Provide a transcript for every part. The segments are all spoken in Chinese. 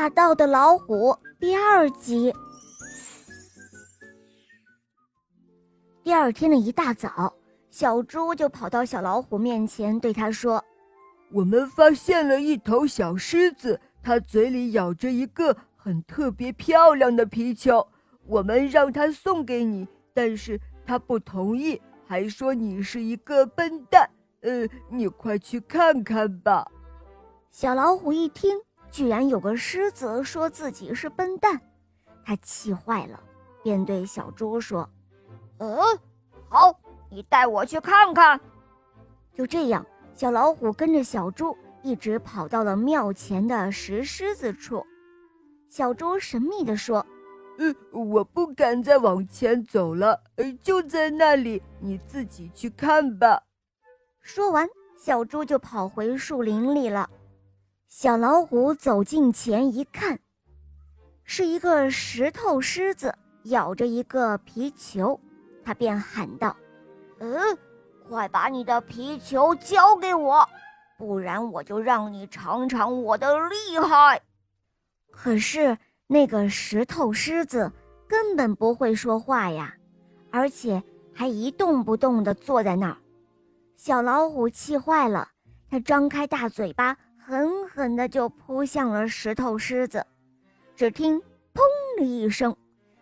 霸道的老虎第二集。第二天的一大早，小猪就跑到小老虎面前，对他说：“我们发现了一头小狮子，它嘴里咬着一个很特别漂亮的皮球。我们让它送给你，但是它不同意，还说你是一个笨蛋。呃，你快去看看吧。”小老虎一听。居然有个狮子说自己是笨蛋，他气坏了，便对小猪说：“嗯，好，你带我去看看。”就这样，小老虎跟着小猪一直跑到了庙前的石狮子处。小猪神秘地说：“嗯，我不敢再往前走了，呃，就在那里，你自己去看吧。”说完，小猪就跑回树林里了。小老虎走近前一看，是一个石头狮子咬着一个皮球，他便喊道：“嗯，快把你的皮球交给我，不然我就让你尝尝我的厉害。”可是那个石头狮子根本不会说话呀，而且还一动不动地坐在那儿。小老虎气坏了，它张开大嘴巴。狠狠地就扑向了石头狮子，只听“砰”的一声，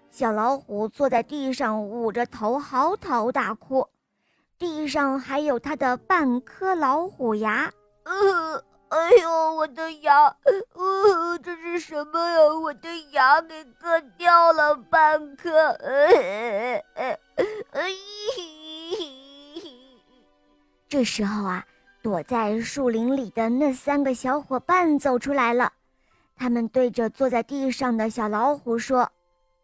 小老虎坐在地上捂着头嚎啕大哭，地上还有它的半颗老虎牙。呃，哎呦，我的牙！呃，这是什么呀？我的牙给割掉了半颗！呃呃呃，这时候啊。躲在树林里的那三个小伙伴走出来了，他们对着坐在地上的小老虎说：“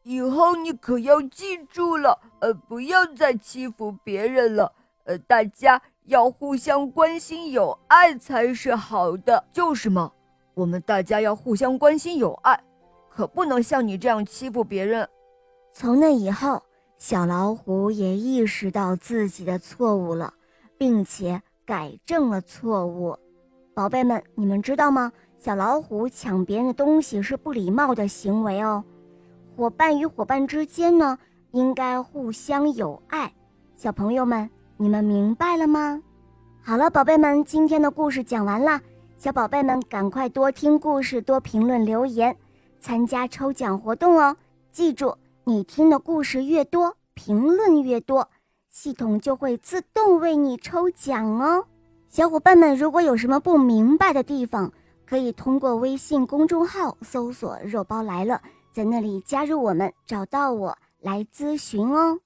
以后你可要记住了，呃，不要再欺负别人了。呃，大家要互相关心友爱才是好的，就是嘛。我们大家要互相关心友爱，可不能像你这样欺负别人。”从那以后，小老虎也意识到自己的错误了，并且。改正了错误，宝贝们，你们知道吗？小老虎抢别人的东西是不礼貌的行为哦。伙伴与伙伴之间呢，应该互相友爱。小朋友们，你们明白了吗？好了，宝贝们，今天的故事讲完了。小宝贝们，赶快多听故事，多评论留言，参加抽奖活动哦。记住，你听的故事越多，评论越多。系统就会自动为你抽奖哦，小伙伴们，如果有什么不明白的地方，可以通过微信公众号搜索“肉包来了”，在那里加入我们，找到我来咨询哦。